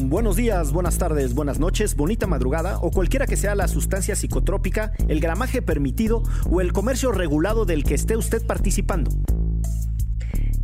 Buenos días, buenas tardes, buenas noches, bonita madrugada o cualquiera que sea la sustancia psicotrópica, el gramaje permitido o el comercio regulado del que esté usted participando.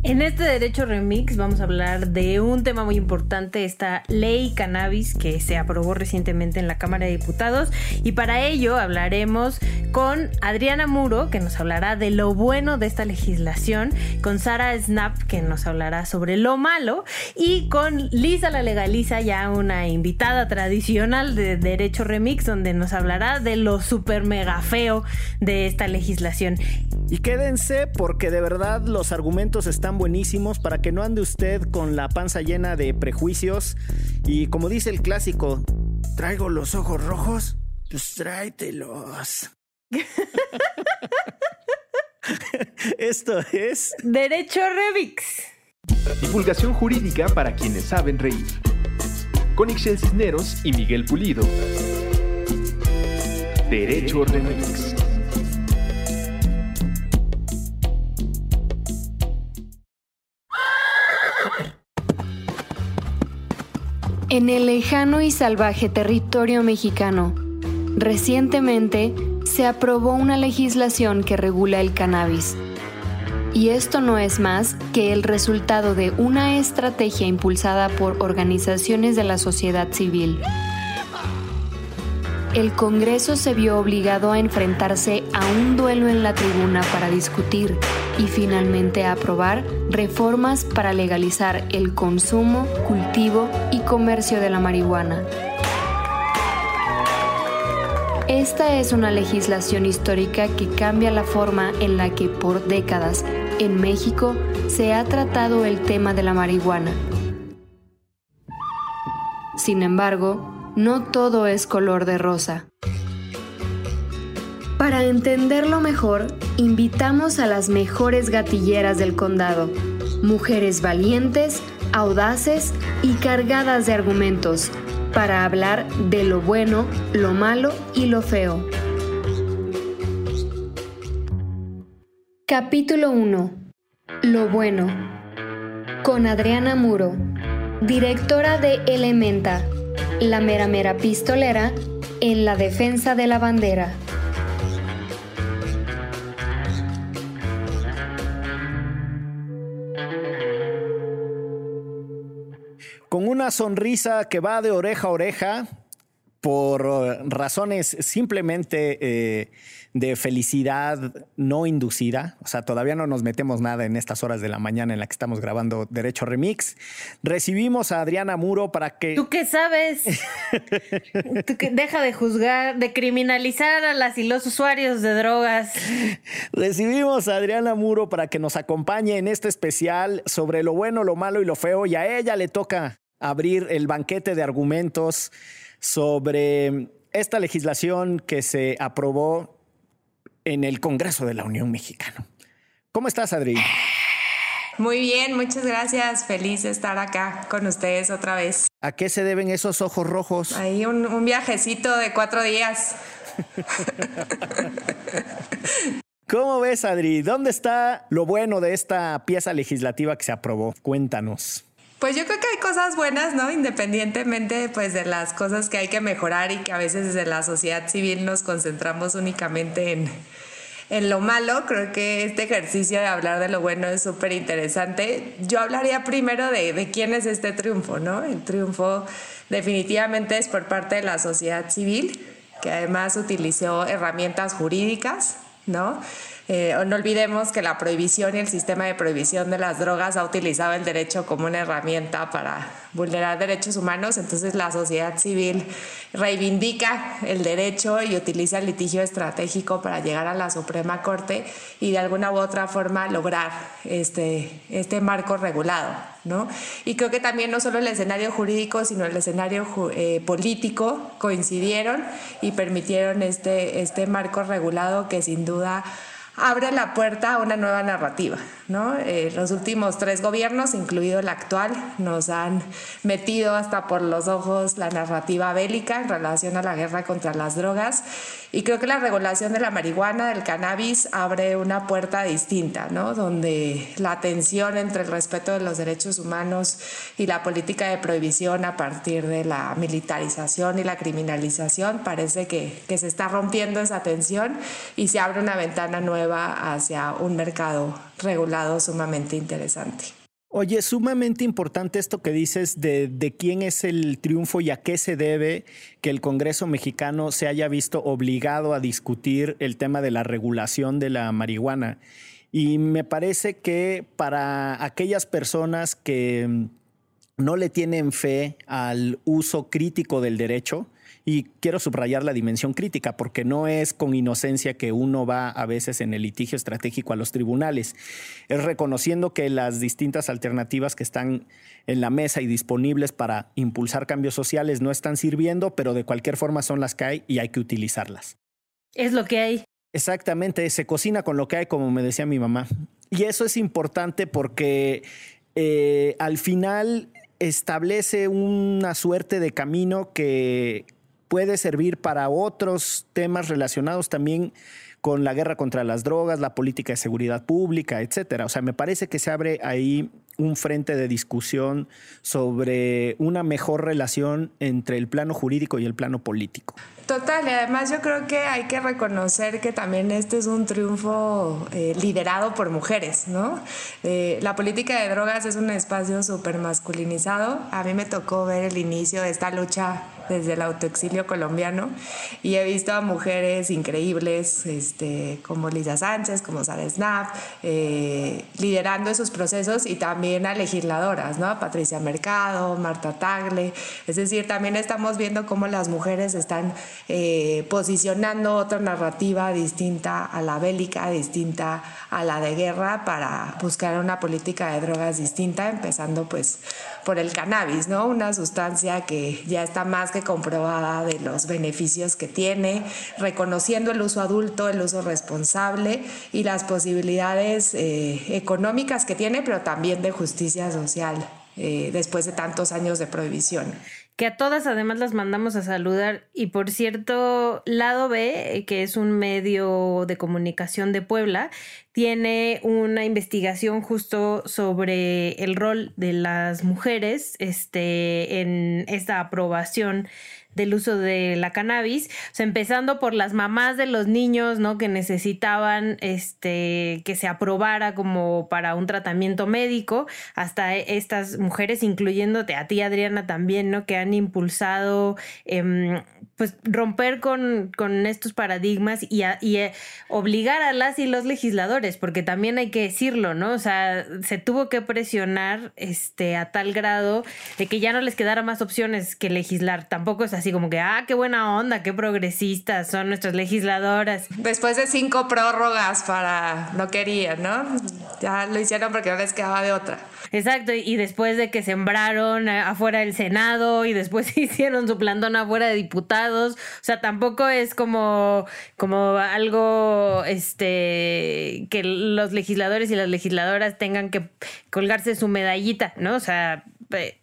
En este Derecho Remix vamos a hablar de un tema muy importante, esta ley cannabis que se aprobó recientemente en la Cámara de Diputados y para ello hablaremos con Adriana Muro que nos hablará de lo bueno de esta legislación, con Sara Snap que nos hablará sobre lo malo y con Lisa la legaliza ya una invitada tradicional de Derecho Remix donde nos hablará de lo super mega feo de esta legislación. Y quédense porque de verdad los argumentos están buenísimos para que no ande usted con la panza llena de prejuicios. Y como dice el clásico, ¿traigo los ojos rojos? Pues tráetelos. Esto es Derecho Remix. Divulgación jurídica para quienes saben reír. Con Ixel Cisneros y Miguel Pulido. Derecho Remix. En el lejano y salvaje territorio mexicano, recientemente se aprobó una legislación que regula el cannabis. Y esto no es más que el resultado de una estrategia impulsada por organizaciones de la sociedad civil el Congreso se vio obligado a enfrentarse a un duelo en la tribuna para discutir y finalmente aprobar reformas para legalizar el consumo, cultivo y comercio de la marihuana. Esta es una legislación histórica que cambia la forma en la que por décadas en México se ha tratado el tema de la marihuana. Sin embargo, no todo es color de rosa. Para entenderlo mejor, invitamos a las mejores gatilleras del condado, mujeres valientes, audaces y cargadas de argumentos, para hablar de lo bueno, lo malo y lo feo. Capítulo 1. Lo bueno. Con Adriana Muro, directora de Elementa, la mera mera pistolera en la defensa de la bandera. Con una sonrisa que va de oreja a oreja, por eh, razones simplemente eh, de felicidad no inducida, o sea, todavía no nos metemos nada en estas horas de la mañana en la que estamos grabando Derecho Remix, recibimos a Adriana Muro para que... ¿Tú qué sabes? ¿Tú que deja de juzgar, de criminalizar a las y los usuarios de drogas. Recibimos a Adriana Muro para que nos acompañe en este especial sobre lo bueno, lo malo y lo feo, y a ella le toca abrir el banquete de argumentos sobre esta legislación que se aprobó en el Congreso de la Unión Mexicana. ¿Cómo estás, Adri? Muy bien, muchas gracias. Feliz de estar acá con ustedes otra vez. ¿A qué se deben esos ojos rojos? Ahí un, un viajecito de cuatro días. ¿Cómo ves, Adri? ¿Dónde está lo bueno de esta pieza legislativa que se aprobó? Cuéntanos. Pues yo creo que hay cosas buenas, ¿no? Independientemente pues de las cosas que hay que mejorar y que a veces desde la sociedad civil nos concentramos únicamente en, en lo malo, creo que este ejercicio de hablar de lo bueno es súper interesante. Yo hablaría primero de, de quién es este triunfo, ¿no? El triunfo definitivamente es por parte de la sociedad civil, que además utilizó herramientas jurídicas, ¿no? Eh, no olvidemos que la prohibición y el sistema de prohibición de las drogas ha utilizado el derecho como una herramienta para vulnerar derechos humanos, entonces la sociedad civil reivindica el derecho y utiliza el litigio estratégico para llegar a la Suprema Corte y de alguna u otra forma lograr este, este marco regulado. ¿no? Y creo que también no solo el escenario jurídico, sino el escenario eh, político coincidieron y permitieron este, este marco regulado que sin duda abre la puerta a una nueva narrativa. ¿no? Eh, los últimos tres gobiernos, incluido el actual, nos han metido hasta por los ojos la narrativa bélica en relación a la guerra contra las drogas y creo que la regulación de la marihuana, del cannabis, abre una puerta distinta, ¿no? donde la tensión entre el respeto de los derechos humanos y la política de prohibición a partir de la militarización y la criminalización parece que, que se está rompiendo esa tensión y se abre una ventana nueva hacia un mercado regulado sumamente interesante. Oye, sumamente importante esto que dices de, de, quién es el triunfo y a qué se debe que el Congreso mexicano se haya visto obligado a discutir el tema de la regulación de la marihuana. Y me parece que para aquellas personas que no le tienen fe al uso crítico del derecho, y quiero subrayar la dimensión crítica, porque no es con inocencia que uno va a veces en el litigio estratégico a los tribunales. Es reconociendo que las distintas alternativas que están en la mesa y disponibles para impulsar cambios sociales no están sirviendo, pero de cualquier forma son las que hay y hay que utilizarlas. Es lo que hay. Exactamente, se cocina con lo que hay, como me decía mi mamá. Y eso es importante porque eh, al final establece una suerte de camino que puede servir para otros temas relacionados también con la guerra contra las drogas, la política de seguridad pública, etcétera. O sea, me parece que se abre ahí un frente de discusión sobre una mejor relación entre el plano jurídico y el plano político. Total, y además yo creo que hay que reconocer que también este es un triunfo eh, liderado por mujeres, ¿no? Eh, la política de drogas es un espacio súper masculinizado. A mí me tocó ver el inicio de esta lucha desde el autoexilio colombiano y he visto a mujeres increíbles este, como Lisa Sánchez, como Sara Snap, eh, liderando esos procesos y también a legisladoras, ¿no? Patricia Mercado, Marta Tagle, es decir, también estamos viendo cómo las mujeres están eh, posicionando otra narrativa distinta a la bélica, distinta a la de guerra para buscar una política de drogas distinta, empezando pues por el cannabis, ¿no? Una sustancia que ya está más que comprobada de los beneficios que tiene, reconociendo el uso adulto, el uso responsable y las posibilidades eh, económicas que tiene, pero también de justicia social eh, después de tantos años de prohibición que a todas además las mandamos a saludar. Y por cierto, Lado B, que es un medio de comunicación de Puebla, tiene una investigación justo sobre el rol de las mujeres este, en esta aprobación del uso de la cannabis, o sea, empezando por las mamás de los niños, ¿no? Que necesitaban este, que se aprobara como para un tratamiento médico, hasta estas mujeres, incluyéndote a ti, Adriana, también, ¿no? Que han impulsado eh, pues romper con, con, estos paradigmas y, y eh, obligar a las y los legisladores, porque también hay que decirlo, ¿no? O sea, se tuvo que presionar este, a tal grado de que ya no les quedara más opciones que legislar. Tampoco es así como que, ah, qué buena onda, qué progresistas son nuestras legisladoras. Después de cinco prórrogas para, no querían, ¿no? Ya lo hicieron porque no les quedaba de otra. Exacto, y después de que sembraron eh, afuera del Senado y después hicieron su plantón afuera de diputados, o sea, tampoco es como, como algo este que los legisladores y las legisladoras tengan que colgarse su medallita, ¿no? O sea,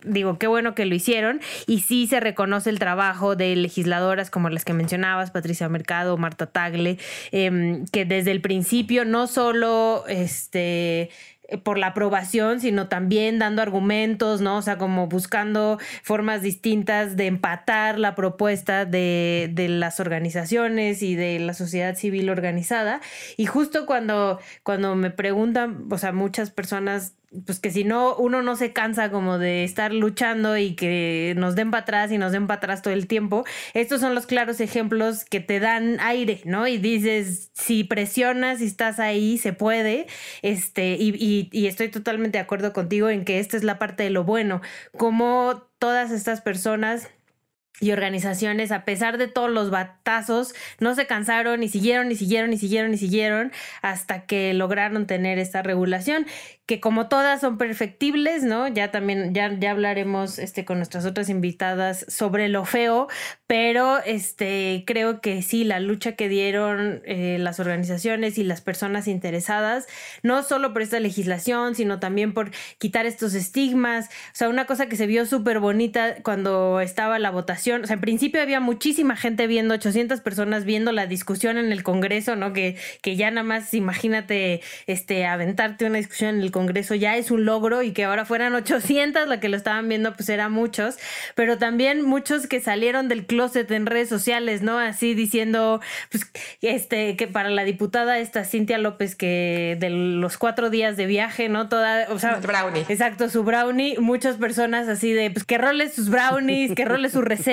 digo, qué bueno que lo hicieron y sí se reconoce el trabajo de legisladoras como las que mencionabas, Patricia Mercado, Marta Tagle, em, que desde el principio no solo este eh, por la aprobación, sino también dando argumentos, ¿no? O sea, como buscando formas distintas de empatar la propuesta de, de, las organizaciones y de la sociedad civil organizada. Y justo cuando, cuando me preguntan, o sea, muchas personas pues que si no, uno no se cansa como de estar luchando y que nos den para atrás y nos den para atrás todo el tiempo. Estos son los claros ejemplos que te dan aire, ¿no? Y dices, si presionas y estás ahí, se puede. Este, y, y, y estoy totalmente de acuerdo contigo en que esta es la parte de lo bueno. Como todas estas personas y organizaciones, a pesar de todos los batazos, no se cansaron y siguieron y siguieron y siguieron y siguieron hasta que lograron tener esta regulación que como todas son perfectibles, ¿no? Ya también, ya, ya hablaremos este, con nuestras otras invitadas sobre lo feo, pero este, creo que sí, la lucha que dieron eh, las organizaciones y las personas interesadas, no solo por esta legislación, sino también por quitar estos estigmas, o sea, una cosa que se vio súper bonita cuando estaba la votación, o sea, en principio había muchísima gente viendo, 800 personas viendo la discusión en el Congreso, ¿no? Que, que ya nada más imagínate, este, aventarte una discusión en el Congreso ya es un logro y que ahora fueran 800 la que lo estaban viendo, pues eran muchos, pero también muchos que salieron del closet en redes sociales, ¿no? Así diciendo, pues, este, que para la diputada esta Cintia López, que de los cuatro días de viaje, ¿no? Toda, o sea, brownie. Exacto, su brownie, muchas personas así de, pues, que role sus brownies, que role su receta,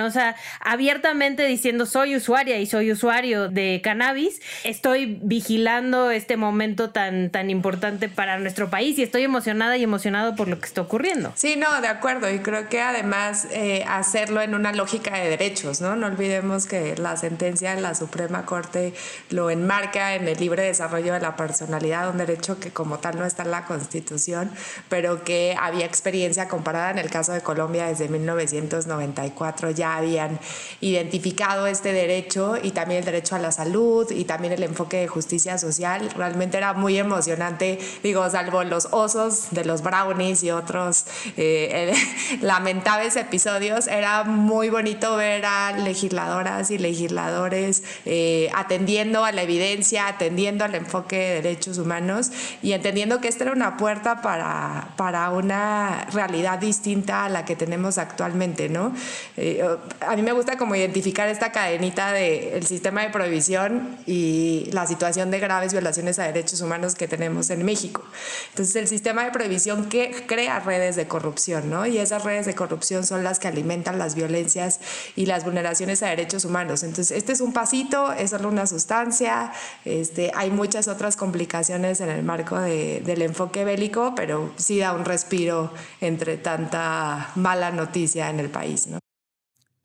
O sea, abiertamente diciendo, soy usuaria y soy usuario de cannabis, estoy vigilando este momento tan, tan importante para nuestro país y estoy emocionada y emocionado por lo que está ocurriendo. Sí, no, de acuerdo. Y creo que además eh, hacerlo en una lógica de derechos, ¿no? No olvidemos que la sentencia de la Suprema Corte lo enmarca en el libre desarrollo de la personalidad, un derecho que como tal no está en la Constitución, pero que había experiencia comparada en el caso de Colombia desde 1994 ya habían identificado este derecho y también el derecho a la salud y también el enfoque de justicia social. Realmente era muy emocionante, digo, salvo los osos de los brownies y otros eh, lamentables episodios, era muy bonito ver a legisladoras y legisladores eh, atendiendo a la evidencia, atendiendo al enfoque de derechos humanos y entendiendo que esta era una puerta para, para una realidad distinta a la que tenemos actualmente, ¿no? Eh, a mí me gusta como identificar esta cadenita del sistema de prohibición y la situación de graves violaciones a derechos humanos que tenemos en México. Entonces el sistema de prohibición que crea redes de corrupción, ¿no? Y esas redes de corrupción son las que alimentan las violencias y las vulneraciones a derechos humanos. Entonces este es un pasito, es solo una sustancia, este, hay muchas otras complicaciones en el marco del enfoque bélico, pero sí da un respiro entre tanta mala noticia en el país, ¿no?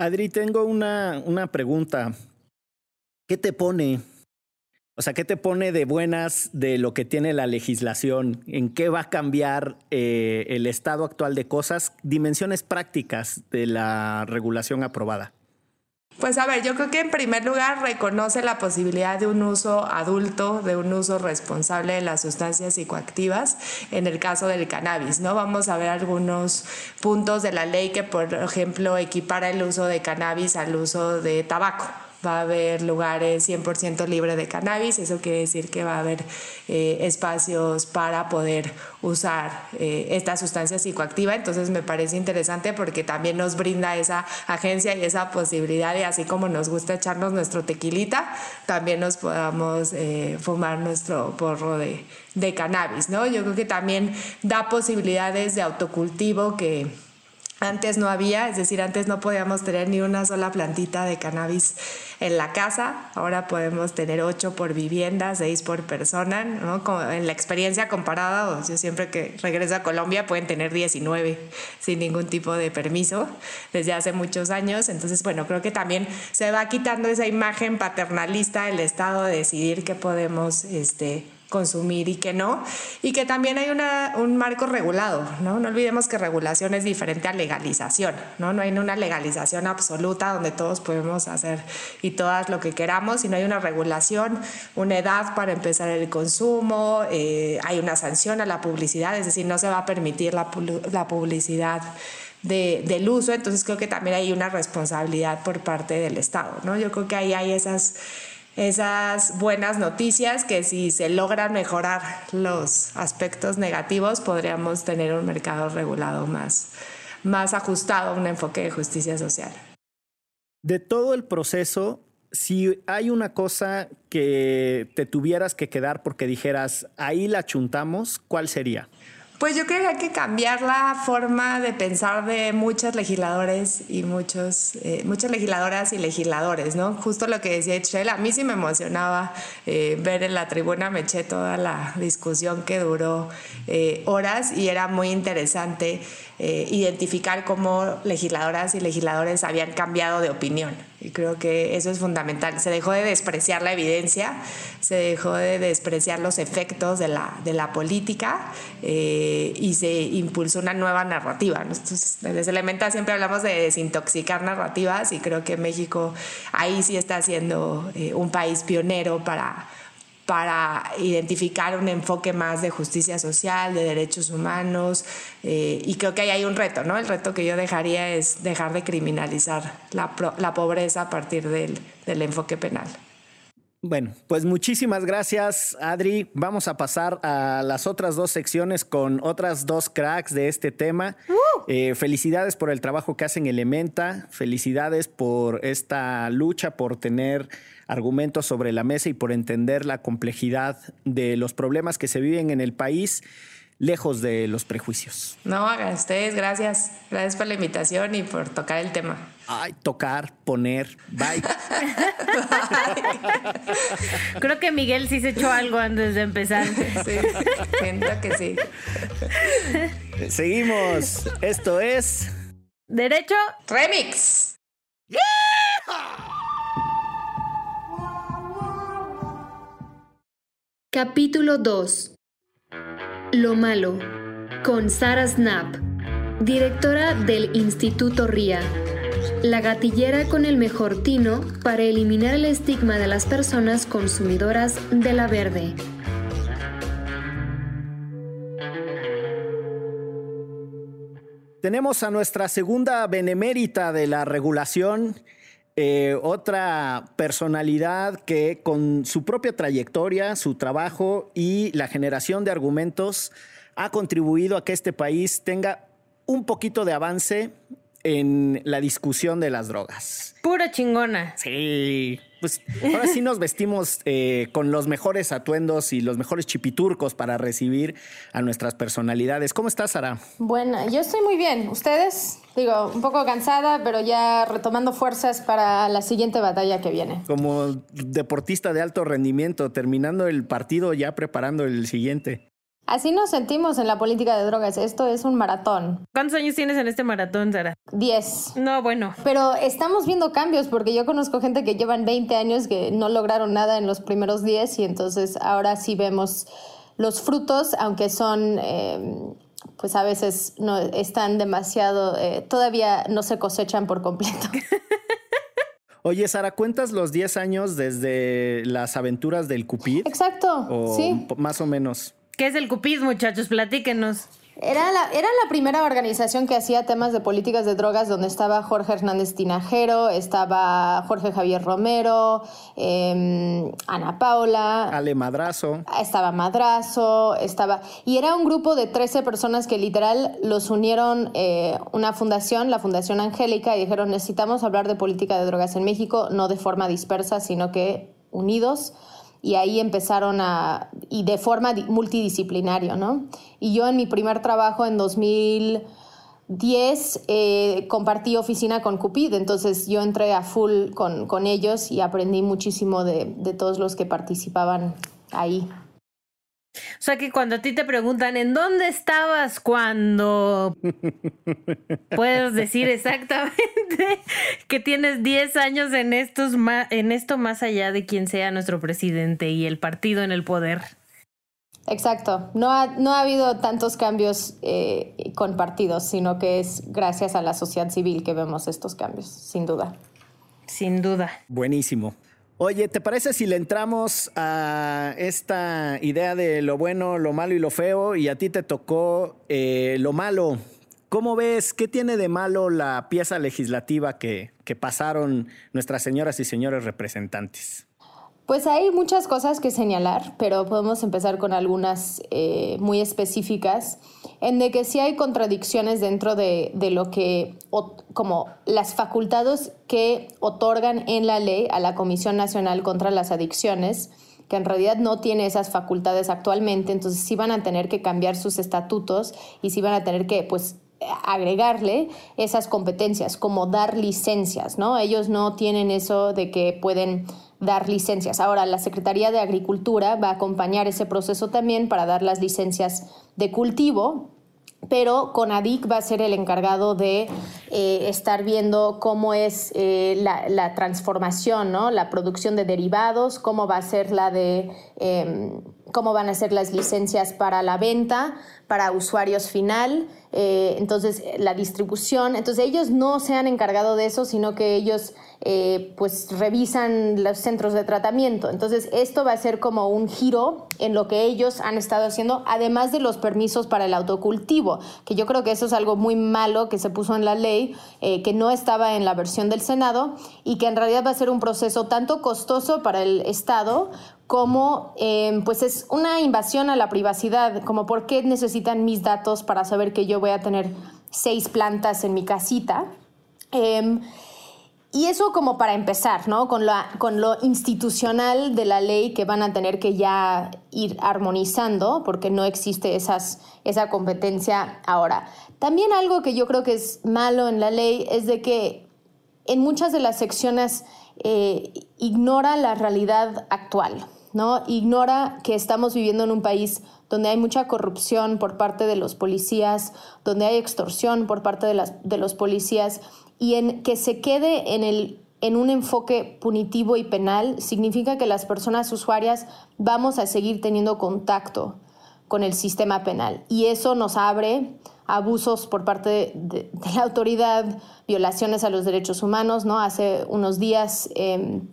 Adri, tengo una, una pregunta. ¿Qué te pone o sea, ¿qué te pone de buenas de lo que tiene la legislación? ¿En qué va a cambiar eh, el estado actual de cosas? Dimensiones prácticas de la regulación aprobada. Pues a ver, yo creo que en primer lugar reconoce la posibilidad de un uso adulto, de un uso responsable de las sustancias psicoactivas en el caso del cannabis, ¿no? Vamos a ver algunos puntos de la ley que, por ejemplo, equipara el uso de cannabis al uso de tabaco va a haber lugares 100% libres de cannabis, eso quiere decir que va a haber eh, espacios para poder usar eh, esta sustancia psicoactiva, entonces me parece interesante porque también nos brinda esa agencia y esa posibilidad de así como nos gusta echarnos nuestro tequilita, también nos podamos eh, fumar nuestro porro de, de cannabis, ¿no? Yo creo que también da posibilidades de autocultivo que antes no había, es decir, antes no podíamos tener ni una sola plantita de cannabis en la casa, ahora podemos tener ocho por vivienda, seis por persona, ¿no? En la experiencia comparada, yo siempre que regreso a Colombia pueden tener 19 sin ningún tipo de permiso desde hace muchos años, entonces bueno, creo que también se va quitando esa imagen paternalista del Estado de decidir qué podemos este, consumir y que no, y que también hay una, un marco regulado, ¿no? No olvidemos que regulación es diferente a legalización, ¿no? No hay una legalización absoluta donde todos podemos hacer y todas lo que queramos, sino hay una regulación, una edad para empezar el consumo, eh, hay una sanción a la publicidad, es decir, no se va a permitir la, la publicidad de, del uso, entonces creo que también hay una responsabilidad por parte del Estado, ¿no? Yo creo que ahí hay esas esas buenas noticias que si se logran mejorar los aspectos negativos podríamos tener un mercado regulado más, más ajustado a un enfoque de justicia social. De todo el proceso, si hay una cosa que te tuvieras que quedar porque dijeras, ahí la chuntamos, ¿cuál sería? Pues yo creo que hay que cambiar la forma de pensar de muchos legisladores y muchos, eh, muchas legisladoras y legisladores, ¿no? Justo lo que decía Echel, a mí sí me emocionaba eh, ver en la tribuna, me eché toda la discusión que duró eh, horas y era muy interesante identificar cómo legisladoras y legisladores habían cambiado de opinión. Y creo que eso es fundamental. Se dejó de despreciar la evidencia, se dejó de despreciar los efectos de la, de la política eh, y se impulsó una nueva narrativa. Entonces, desde Elementa siempre hablamos de desintoxicar narrativas y creo que México ahí sí está siendo eh, un país pionero para para identificar un enfoque más de justicia social, de derechos humanos, eh, y creo que ahí hay un reto, ¿no? El reto que yo dejaría es dejar de criminalizar la, la pobreza a partir del, del enfoque penal. Bueno, pues muchísimas gracias, Adri. Vamos a pasar a las otras dos secciones con otras dos cracks de este tema. Eh, felicidades por el trabajo que hacen Elementa. Felicidades por esta lucha, por tener argumentos sobre la mesa y por entender la complejidad de los problemas que se viven en el país lejos de los prejuicios. No, a ustedes, gracias. Gracias por la invitación y por tocar el tema. Ay, tocar, poner, bye. Creo que Miguel sí se echó algo antes de empezar. Sí, siento que sí. Seguimos. Esto es. Derecho Remix. Capítulo 2 lo malo, con Sara Snap, directora del Instituto RIA, la gatillera con el mejor tino para eliminar el estigma de las personas consumidoras de la verde. Tenemos a nuestra segunda benemérita de la regulación, eh, otra personalidad que con su propia trayectoria, su trabajo y la generación de argumentos ha contribuido a que este país tenga un poquito de avance en la discusión de las drogas. Pura chingona. Sí, pues ahora sí nos vestimos eh, con los mejores atuendos y los mejores chipiturcos para recibir a nuestras personalidades. ¿Cómo estás, Sara? Bueno, yo estoy muy bien. ¿Ustedes? Digo, un poco cansada, pero ya retomando fuerzas para la siguiente batalla que viene. Como deportista de alto rendimiento, terminando el partido ya preparando el siguiente. Así nos sentimos en la política de drogas. Esto es un maratón. ¿Cuántos años tienes en este maratón, Sara? Diez. No, bueno. Pero estamos viendo cambios porque yo conozco gente que llevan 20 años que no lograron nada en los primeros 10 y entonces ahora sí vemos los frutos, aunque son... Eh, pues a veces no están demasiado, eh, todavía no se cosechan por completo. Oye, Sara, ¿cuentas los 10 años desde las aventuras del Cupid? Exacto, sí. Más o menos. ¿Qué es el CUPID, muchachos? Platíquenos. Era la, era la primera organización que hacía temas de políticas de drogas donde estaba Jorge Hernández Tinajero, estaba Jorge Javier Romero, em, Ana Paula. Ale Madrazo. Estaba Madrazo, estaba... Y era un grupo de 13 personas que literal los unieron eh, una fundación, la Fundación Angélica, y dijeron necesitamos hablar de política de drogas en México, no de forma dispersa, sino que unidos y ahí empezaron a, y de forma multidisciplinaria, ¿no? Y yo en mi primer trabajo en 2010 eh, compartí oficina con Cupid, entonces yo entré a full con, con ellos y aprendí muchísimo de, de todos los que participaban ahí. O sea que cuando a ti te preguntan, ¿en dónde estabas cuando puedes decir exactamente que tienes 10 años en, estos en esto más allá de quien sea nuestro presidente y el partido en el poder? Exacto. No ha, no ha habido tantos cambios eh, con partidos, sino que es gracias a la sociedad civil que vemos estos cambios, sin duda. Sin duda. Buenísimo. Oye, ¿te parece si le entramos a esta idea de lo bueno, lo malo y lo feo? Y a ti te tocó eh, lo malo. ¿Cómo ves? ¿Qué tiene de malo la pieza legislativa que, que pasaron nuestras señoras y señores representantes? Pues hay muchas cosas que señalar, pero podemos empezar con algunas eh, muy específicas, en de que sí hay contradicciones dentro de, de, lo que, como las facultades que otorgan en la ley a la Comisión Nacional contra las Adicciones que en realidad no tiene esas facultades actualmente, entonces sí van a tener que cambiar sus estatutos y sí van a tener que, pues, agregarle esas competencias, como dar licencias, ¿no? Ellos no tienen eso de que pueden dar licencias. Ahora, la Secretaría de Agricultura va a acompañar ese proceso también para dar las licencias de cultivo, pero CONADIC va a ser el encargado de eh, estar viendo cómo es eh, la, transformación, ¿no? la producción de derivados, cómo va a ser la de em, cómo van a ser las licencias para la venta, para usuarios final, eh, entonces la distribución. Entonces ellos no se han encargado de eso, sino que ellos eh, pues revisan los centros de tratamiento. Entonces esto va a ser como un giro en lo que ellos han estado haciendo, además de los permisos para el autocultivo, que yo creo que eso es algo muy malo que se puso en la ley, eh, que no estaba en la versión del Senado y que en realidad va a ser un proceso tanto costoso para el Estado como em, pues es una invasión a la privacidad, como por qué necesitan mis datos para saber que yo voy a tener seis plantas en mi casita. Em, y eso como para empezar, ¿no? Con, con lo institucional de la ley que van a tener que ya ir armonizando, porque no existe esas, esa competencia ahora. También algo que yo creo que es malo en la ley es de que en muchas de las secciones eh, ignora la realidad actual, ¿no? Ignora que estamos viviendo en un país donde hay mucha corrupción por parte de los policías, donde hay extorsión por parte de, de los policías y en que se quede en, el, en un enfoque punitivo y penal significa que las personas usuarias vamos a seguir teniendo contacto con el sistema penal y eso nos abre abusos por parte de, la autoridad, violaciones a los derechos humanos, ¿no? Hace unos días... Em,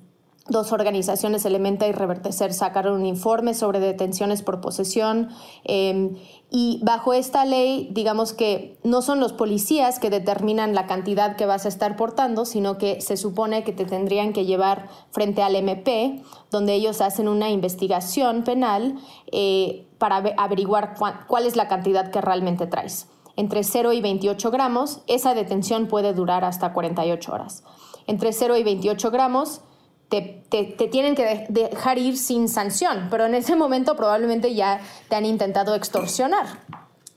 Dos organizaciones, Elementa y Revertecer, sacaron un informe sobre detenciones por posesión em, y bajo esta ley, digamos que no son los policías que determinan la cantidad que vas a estar portando, sino que se supone que te tendrían que llevar frente al MP, donde ellos hacen una investigación penal eh, para averiguar cuál es la cantidad que realmente traes. Entre 0 y 28 gramos, esa detención puede durar hasta 48 horas. Entre 0 y 28 gramos, te, tienen que dejar ir sin sanción, pero en ese momento probablemente ya te han intentado extorsionar.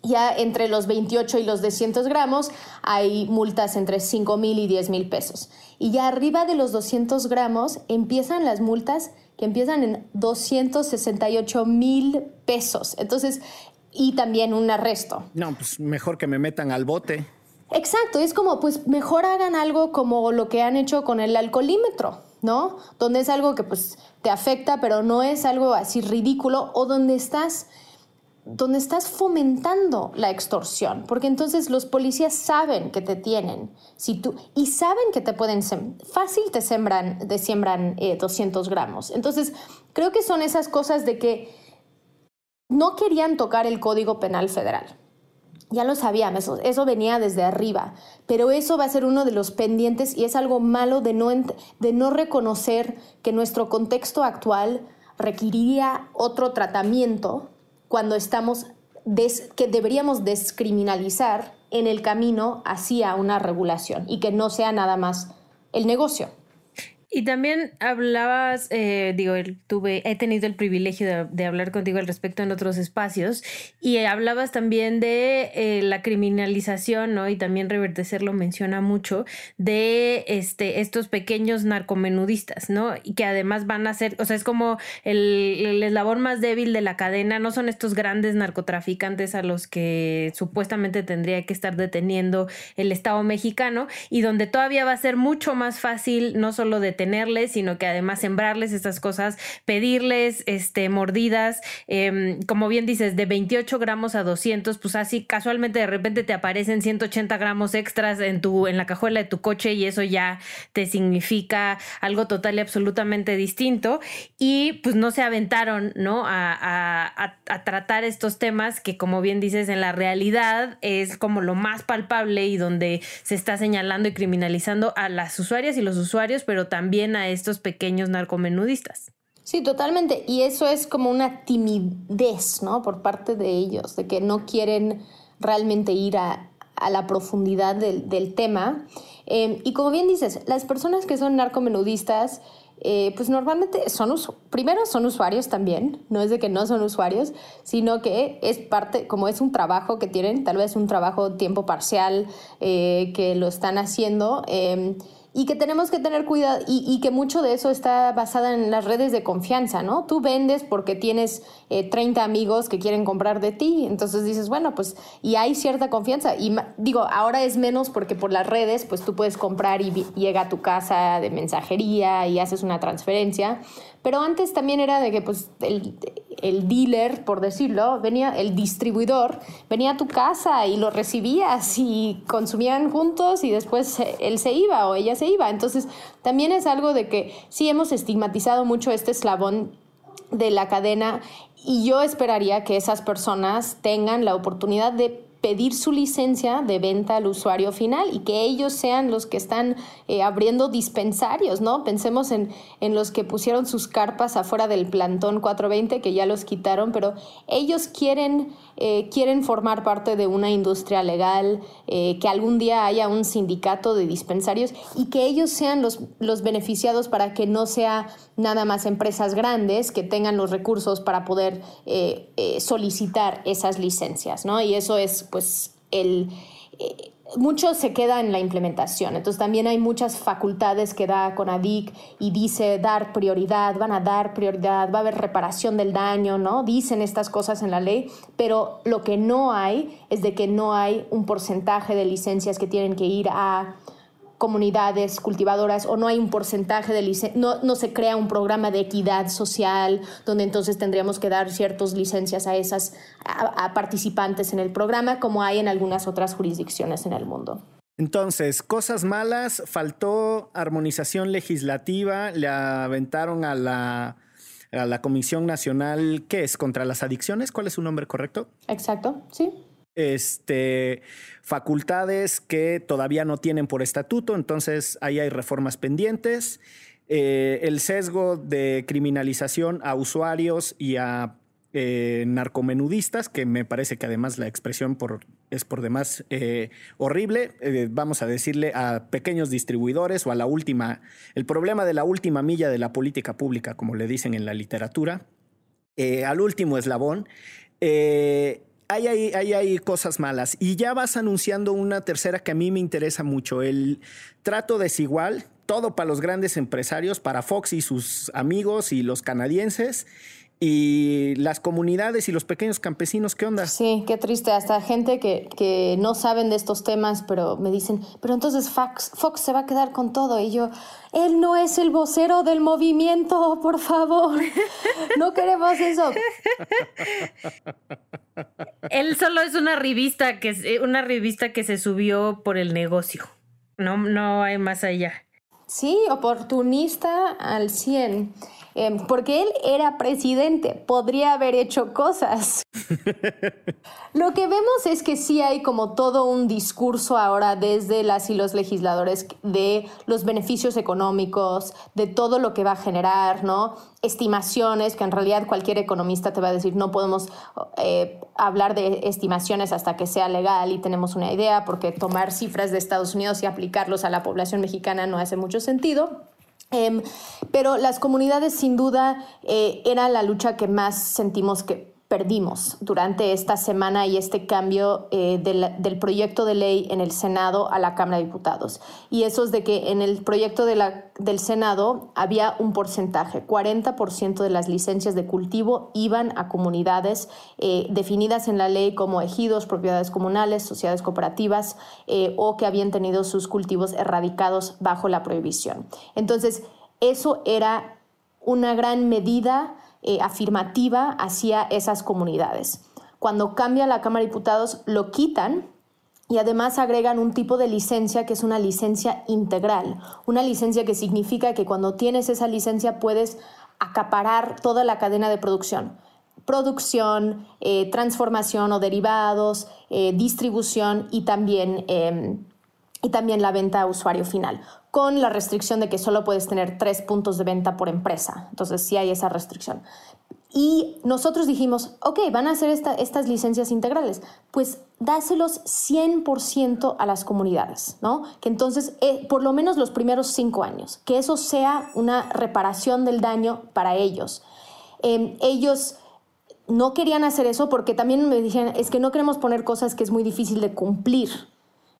Ya entre los 28 y los 200 gramos hay multas entre 5 mil y 10 mil pesos. Y ya arriba de los 200 gramos empiezan las multas que empiezan en 268 mil pesos. Entonces, y también un arresto. No, pues mejor que me metan al bote. Exacto, es como, pues mejor hagan algo como lo que han hecho con el alcoholímetro ¿no? Donde es algo que pues te afecta, pero no es algo así ridículo o donde estás donde estás fomentando la extorsión, porque entonces los policías saben que te tienen, si tú y saben que te pueden fácil te sembran, te siembran 200 eh, gramos. Entonces creo que son esas cosas de que no querían tocar el Código Penal Federal ya lo sabíamos, eso, venía desde arriba, pero eso va a ser uno de los pendientes y es algo malo de no, de no reconocer que nuestro contexto actual requeriría otro tratamiento cuando estamos, que deberíamos descriminalizar en el camino hacia una regulación y que no sea nada más el negocio. Y también hablabas, eh, digo, tuve, he tenido el privilegio de, hablar contigo al respecto en otros espacios y hablabas también de eh, la criminalización, ¿no? Y también Revertecer lo menciona mucho, de este, estos pequeños narcomenudistas, ¿no? Y que además van a ser, o sea, es como el, el eslabón más débil de la cadena, no son estos grandes narcotraficantes a los que supuestamente tendría que estar deteniendo el Estado mexicano y donde todavía va a ser mucho más fácil no solo detener, tenerles, sino que además sembrarles estas cosas, pedirles este, mordidas, em, como bien dices, de 28 gramos a 200, pues así casualmente de repente te aparecen 180 gramos extras en, tu, en la cajuela de tu coche y eso ya te significa algo total y absolutamente distinto. Y pues no se aventaron, ¿no? A tratar estos temas que, como bien dices, en la realidad es como lo más palpable y donde se está señalando y criminalizando a las usuarias y los usuarios, pero también a estos pequeños narcomenudistas. Sí, totalmente. Y eso es como una timidez, ¿no? Por parte de ellos, de que no quieren realmente ir a, la profundidad del, tema. Em, y como bien dices, las personas que son narcomenudistas eh, pues normalmente son, primero son usuarios también, no es de que no son usuarios, sino que es parte, como es un trabajo que tienen, tal vez un trabajo tiempo parcial eh, que lo están haciendo. Y que tenemos que tener cuidado y, que mucho de eso está basada en las redes de confianza, ¿no? Tú vendes porque tienes 30 eh, amigos que quieren comprar de ti, entonces dices, bueno, pues, y hay cierta confianza. Y digo, ahora es menos porque por las redes, pues tú puedes comprar y llega a tu casa de mensajería y haces una transferencia, pero antes también era de que pues el, el, dealer, por decirlo, venía, el distribuidor, venía a tu casa y lo recibías y consumían juntos y después él se iba o ella se iba. Entonces también es algo de que sí hemos estigmatizado mucho este eslabón de la cadena y yo esperaría que esas personas tengan la oportunidad de pedir su licencia de venta al usuario final y que ellos sean los que están eh, abriendo dispensarios, ¿no? Pensemos en, en, los que pusieron sus carpas afuera del plantón 420, que ya los quitaron, pero ellos quieren eh, quieren formar parte de una industria legal, eh, que algún día haya un sindicato de dispensarios y que ellos sean los, los beneficiados para que no sea nada más empresas grandes que tengan los recursos para poder eh, solicitar esas licencias, ¿no? Y eso es pues el mucho se queda en la implementación. Entonces también hay muchas facultades que da CONADIC y dice dar prioridad, van a dar prioridad, va a haber reparación del daño, ¿no? Dicen estas cosas en la ley, pero lo que no hay es de que no hay un porcentaje de licencias que tienen que ir a comunidades cultivadoras o no hay un porcentaje de licencias, no, no, se crea un programa de equidad social donde entonces tendríamos que dar ciertas licencias a esas a, participantes en el programa como hay en algunas otras jurisdicciones en el mundo. Entonces, cosas malas, faltó armonización legislativa, le aventaron a la, a la Comisión Nacional, ¿qué es? ¿Contra las adicciones? ¿Cuál es su nombre correcto? Exacto, sí este, facultades que todavía no tienen por estatuto, entonces ahí hay reformas pendientes. Eh, el sesgo de criminalización a usuarios y a eh, narcomenudistas, que me parece que además la expresión es por demás eh, horrible, vamos a decirle a pequeños distribuidores o a la última, el problema de la última milla de la política pública, como le dicen en la literatura, al último eslabón hay, hay, cosas malas. Y ya vas anunciando una tercera que a mí me interesa mucho, el trato desigual, todo para los grandes empresarios, para Fox y sus amigos y los canadienses. Y las comunidades y los pequeños campesinos, ¿qué onda? Sí, qué triste. Hasta gente que, que no saben de estos temas, pero me dicen, pero entonces Fox, Fox se va a quedar con todo. Y yo, él no es el vocero del movimiento, por favor. No queremos eso. Él solo es una revista que una revista que se subió por el negocio. No, no hay más allá. Sí, oportunista al 100. Em, porque él era presidente, podría haber hecho cosas. Lo que vemos es que sí hay como todo un discurso ahora desde las y los legisladores de los beneficios económicos, de todo lo que va a generar, ¿no? Estimaciones, que en realidad cualquier economista te va a decir, no podemos eh, hablar de estimaciones hasta que sea legal y tenemos una idea, porque tomar cifras de Estados Unidos y aplicarlos a la población mexicana no hace mucho sentido. Em, pero las comunidades sin duda eh, era la lucha que más sentimos que perdimos durante esta semana y este cambio eh, del, proyecto de ley en el Senado a la Cámara de Diputados. Y eso es de que en el proyecto de la, del Senado había un porcentaje, 40% de las licencias de cultivo iban a comunidades eh, definidas en la ley como ejidos, propiedades comunales, sociedades cooperativas eh, o que habían tenido sus cultivos erradicados bajo la prohibición. Entonces, eso era una gran medida eh, afirmativa hacia esas comunidades. Cuando cambia la Cámara de Diputados, lo quitan y además agregan un tipo de licencia que es una licencia integral, una licencia que significa que cuando tienes esa licencia puedes acaparar toda la cadena de producción producción, eh, transformación o derivados, eh, distribución y también, em, y también la venta a usuario final con la restricción de que solo puedes tener tres puntos de venta por empresa. Entonces sí hay esa restricción. Y nosotros dijimos, ok, van a hacer estas licencias integrales, pues dáselos 100% a las comunidades, ¿no? Que entonces, eh, por lo menos los primeros cinco años, que eso sea una reparación del daño para ellos. Em, ellos no querían hacer eso porque también me dijeron, es que no queremos poner cosas que es muy difícil de cumplir,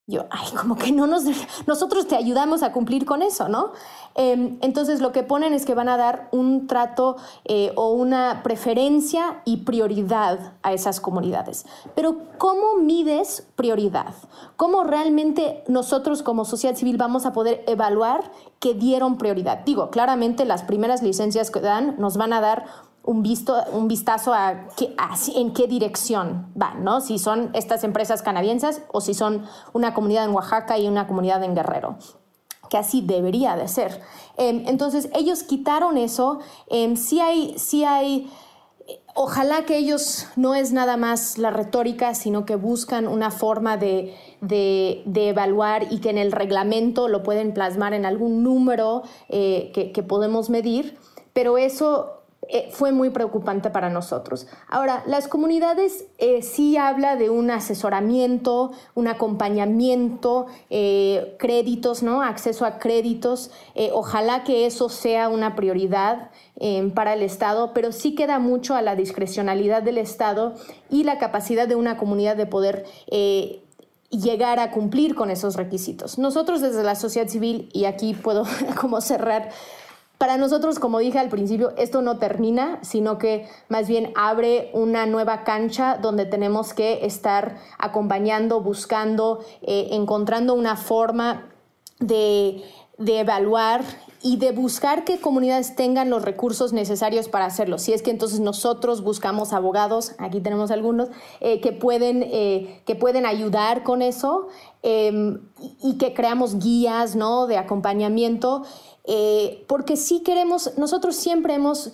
yo, ay, como que no nos, nosotros te ayudamos a cumplir con eso, ¿no? Em, entonces lo que ponen es que van a dar un trato eh, o una preferencia y prioridad a esas comunidades. Pero ¿cómo mides prioridad? ¿Cómo realmente nosotros como sociedad civil vamos a poder evaluar que dieron prioridad? Digo, claramente las primeras licencias que dan nos van a dar un, visto, un vistazo a, qué, en qué dirección van, ¿no? Si son estas empresas canadienses o si son una comunidad en Oaxaca y una comunidad en Guerrero que así debería de ser. Em, entonces, ellos quitaron eso. Eh, sí hay, hay, ojalá que ellos no es nada más la retórica, sino que buscan una forma de, de, evaluar y que en el reglamento lo pueden plasmar en algún número eh, que podemos medir. Pero eso eh, fue muy preocupante para nosotros. Ahora, las comunidades eh, sí habla de un asesoramiento, un acompañamiento, eh, créditos, ¿no? Acceso a créditos. ojalá que eso sea una prioridad para el Estado, pero sí queda mucho a la discrecionalidad del Estado y la capacidad de una comunidad de poder llegar a cumplir con esos requisitos. Nosotros desde la sociedad civil, y aquí puedo cerrar, para nosotros, como dije al principio, esto no termina, sino que más bien abre una nueva cancha donde tenemos que estar acompañando, buscando, eh, encontrando una forma de, evaluar y de buscar que comunidades tengan los recursos necesarios para hacerlo. Si es que entonces nosotros buscamos abogados, aquí tenemos algunos, eh, que, pueden, eh, que pueden ayudar con eso em, y que creamos guías ¿no? de acompañamiento. Eh, porque sí queremos, nosotros siempre hemos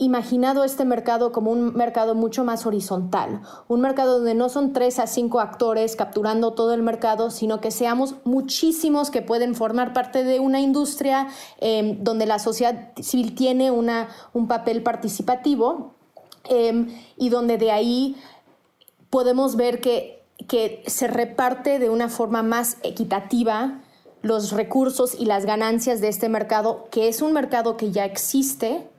imaginado este mercado como un mercado mucho más horizontal, un mercado donde no son tres a cinco actores capturando todo el mercado, sino que seamos muchísimos que pueden formar parte de una industria em, donde la sociedad civil tiene una, un papel participativo em, y donde de ahí podemos ver que, que se reparte de una forma más equitativa los recursos y las ganancias de este mercado, que es un mercado que ya existe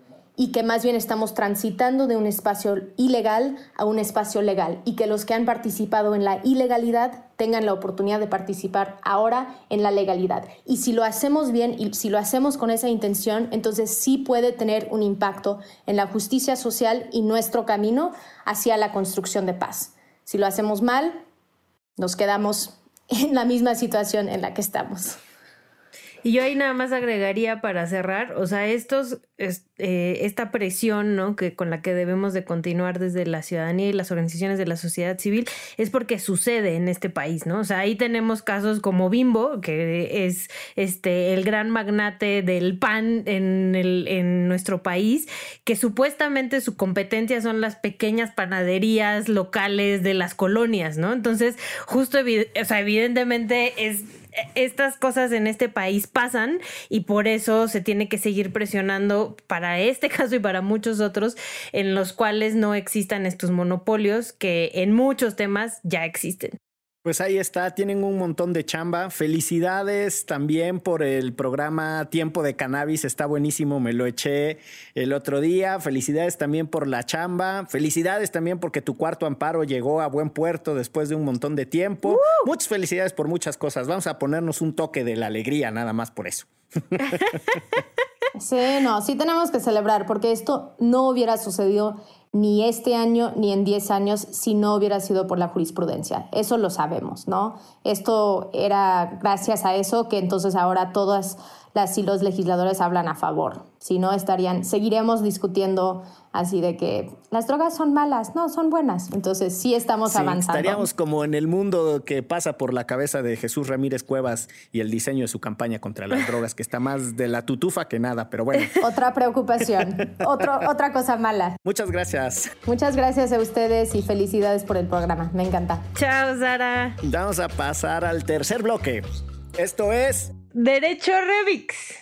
y que más bien estamos transitando de un espacio ilegal a un espacio legal y que los que han participado en la ilegalidad tengan la oportunidad de participar ahora en la legalidad. Y si lo hacemos bien y si lo hacemos con esa intención, entonces sí puede tener un impacto en la justicia social y nuestro camino hacia la construcción de paz. Si lo hacemos mal, nos quedamos en la misma situación en la que estamos. Y yo ahí nada más agregaría para cerrar, o sea, estos, eh, esta presión, ¿no? Que con la que debemos de continuar desde la ciudadanía y las organizaciones de la sociedad civil es porque sucede en este país, ¿no? O sea, ahí tenemos casos como Bimbo, que es este el gran magnate del pan en, el, en nuestro país, que supuestamente su competencia son las pequeñas panaderías locales de las colonias, ¿no? Entonces, justo, o sea, evidentemente es estas cosas en este país pasan y por eso se tiene que seguir presionando para este caso y para muchos otros en los cuales no existan estos monopolios que en muchos temas ya existen. Pues ahí está, tienen un montón de chamba. Felicidades también por el programa Tiempo de Cannabis, está buenísimo, me lo eché el otro día. Felicidades también por la chamba. Felicidades también porque tu cuarto amparo llegó a buen puerto después de un montón de tiempo. Muchas felicidades por muchas cosas. Vamos a ponernos un toque de la alegría nada más por eso. sí, no, sí tenemos que celebrar porque esto no hubiera sucedido ni este año ni en 10 años si no hubiera sido por la jurisprudencia. Eso lo sabemos, ¿no? Esto era gracias a eso que entonces ahora todas las y los legisladores hablan a favor. Si no, estarían, seguiremos discutiendo así de que las drogas son malas, no, son buenas. Entonces sí estamos avanzando. Estaríamos como en el mundo que pasa por la cabeza de Jesús Ramírez Cuevas y el diseño de su campaña contra las drogas, que está más de la tutufa que nada, pero bueno. Otra preocupación, Otro, otra cosa mala. Muchas gracias. Muchas gracias a ustedes y felicidades por el programa. Me encanta. Chao, Sara. Vamos a pasar al tercer bloque. Esto es Derecho Remix.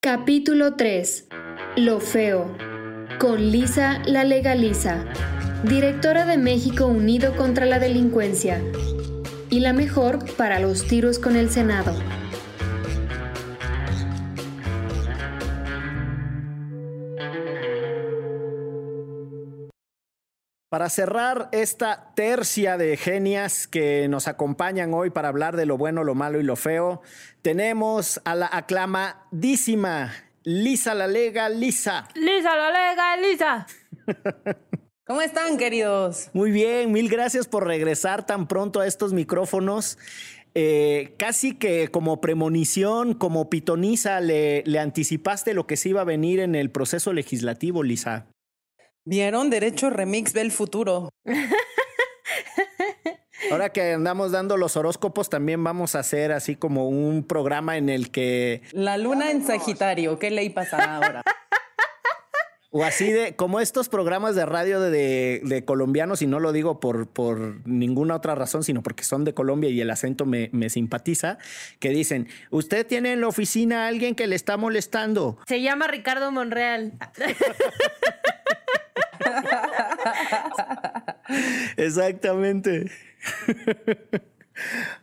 Capítulo 3. Lo feo. Con Lisa la legaliza, directora de México Unido contra la Delincuencia. Y la mejor para los tiros con el Senado. Para cerrar esta tercia de genias que nos acompañan hoy para hablar de lo bueno, lo malo y lo feo, tenemos a la aclamadísima Lisa la Lega, Lisa. Lisa la Lega, Lisa. ¿Cómo están, queridos? Muy bien, mil gracias por regresar tan pronto a estos micrófonos. Eh, casi que como premonición, como pitoniza, le, le anticipaste lo que se iba a venir en el proceso legislativo, Lisa. ¿Vieron? Derecho Remix ve el futuro. Ahora que andamos dando los horóscopos, también vamos a hacer así como un programa en el que... La luna en Sagitario, ¿qué ley pasará ahora? O así de, como estos programas de radio de, de, colombianos, y no lo digo por, por, ninguna otra razón, sino porque son de Colombia y el acento me, me, simpatiza, que dicen, usted tiene en la oficina a alguien que le está molestando. Se llama Ricardo Monreal. Exactamente.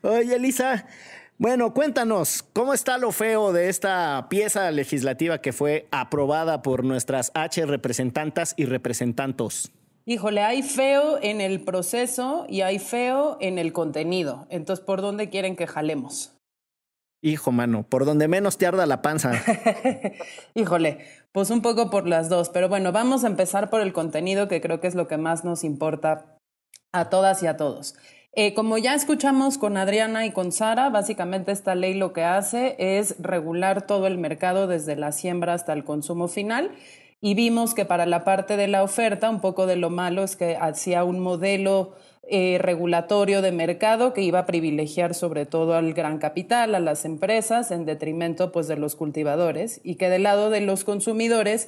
Oye, Elisa, bueno, cuéntanos, ¿cómo está lo feo de esta pieza legislativa que fue aprobada por nuestras H representantas y representantos? Híjole, hay feo en el proceso y hay feo en el contenido. Entonces, ¿por dónde quieren que jalemos? Hijo, mano, por donde menos te arda la panza. Híjole, pues un poco por las dos, pero bueno, vamos a empezar por el contenido que creo que es lo que más nos importa a todas y a todos. Eh, como ya escuchamos con Adriana y con Sara, básicamente esta ley lo que hace es regular todo el mercado desde la siembra hasta el consumo final. Y vimos que para la parte de la oferta, un poco de lo malo es que hacía un modelo eh, regulatorio de mercado que iba a privilegiar sobre todo al gran capital, a las empresas, en detrimento pues, de los cultivadores, y que del lado de los consumidores,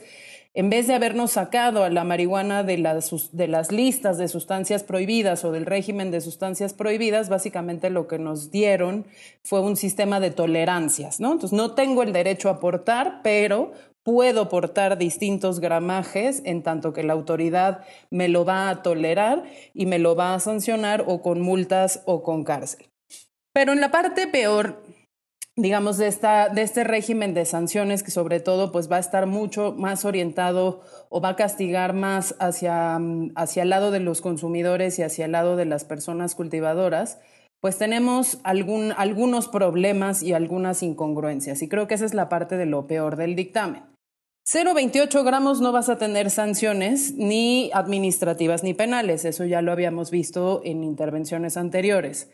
en vez de habernos sacado a la marihuana de las, de las listas de sustancias prohibidas o del régimen de sustancias prohibidas, básicamente lo que nos dieron fue un sistema de tolerancias, ¿no? Entonces, no tengo el derecho a portar, pero puedo portar distintos gramajes en tanto que la autoridad me lo va a tolerar y me lo va a sancionar o con multas o con cárcel. Pero en la parte peor, digamos, de, esta, de este régimen de sanciones que sobre todo pues va a estar mucho más orientado o va a castigar más hacia, hacia el lado de los consumidores y hacia el lado de las personas cultivadoras, pues tenemos algún, algunos problemas y algunas incongruencias. Y creo que esa es la parte de lo peor del dictamen. 0,28 gramos no vas a tener sanciones ni administrativas ni penales, eso ya lo habíamos visto en intervenciones anteriores.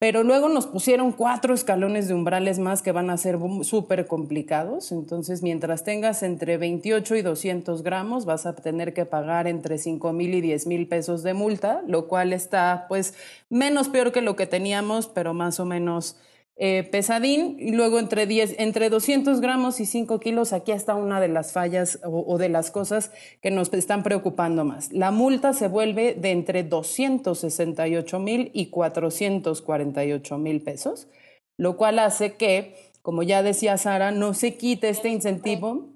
Pero luego nos pusieron cuatro escalones de umbrales más que van a ser súper complicados. Entonces, mientras tengas entre 28 y 200 gramos, vas a tener que pagar entre 5 mil y 10 mil pesos de multa, lo cual está pues menos peor que lo que teníamos, pero más o menos eh, pesadín y luego entre, 10, entre 200 gramos y 5 kilos, aquí está una de las fallas o, o, de las cosas que nos están preocupando más. La multa se vuelve de entre 268 mil y 448 mil pesos, lo cual hace que, como ya decía Sara, no se quite este incentivo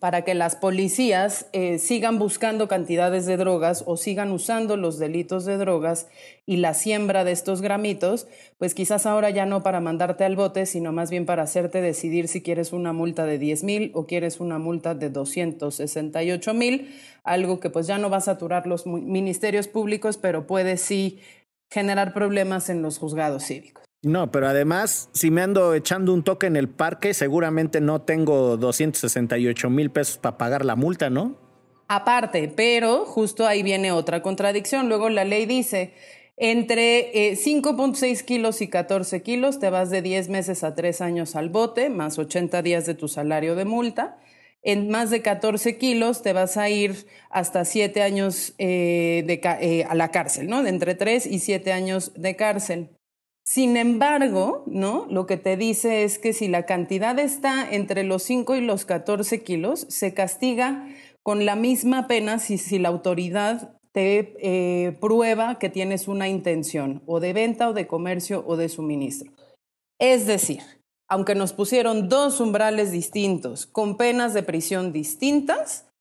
para que las policías eh, sigan buscando cantidades de drogas o sigan usando los delitos de drogas y la siembra de estos gramitos, pues quizás ahora ya no para mandarte al bote, sino más bien para hacerte decidir si quieres una multa de 10 mil o quieres una multa de 268 mil, algo que pues ya no va a saturar los ministerios públicos, pero puede sí generar problemas en los juzgados cívicos. No, pero además, si me ando echando un toque en el parque, seguramente no tengo 268 mil pesos para pagar la multa, ¿no? Aparte, pero justo ahí viene otra contradicción. Luego la ley dice, entre eh, 5.6 kilos y 14 kilos te vas de 10 meses a 3 años al bote, más 80 días de tu salario de multa. En más de 14 kilos te vas a ir hasta 7 años eh, de, eh, a la cárcel, ¿no? De entre 3 y 7 años de cárcel. Sin embargo, ¿no? Lo que te dice es que si la cantidad está entre los 5 y los 14 kilos, se castiga con la misma pena si, si la autoridad te eh, prueba que tienes una intención o de venta o de comercio o de suministro. Es decir, aunque nos pusieron dos umbrales distintos, con penas de prisión distintas,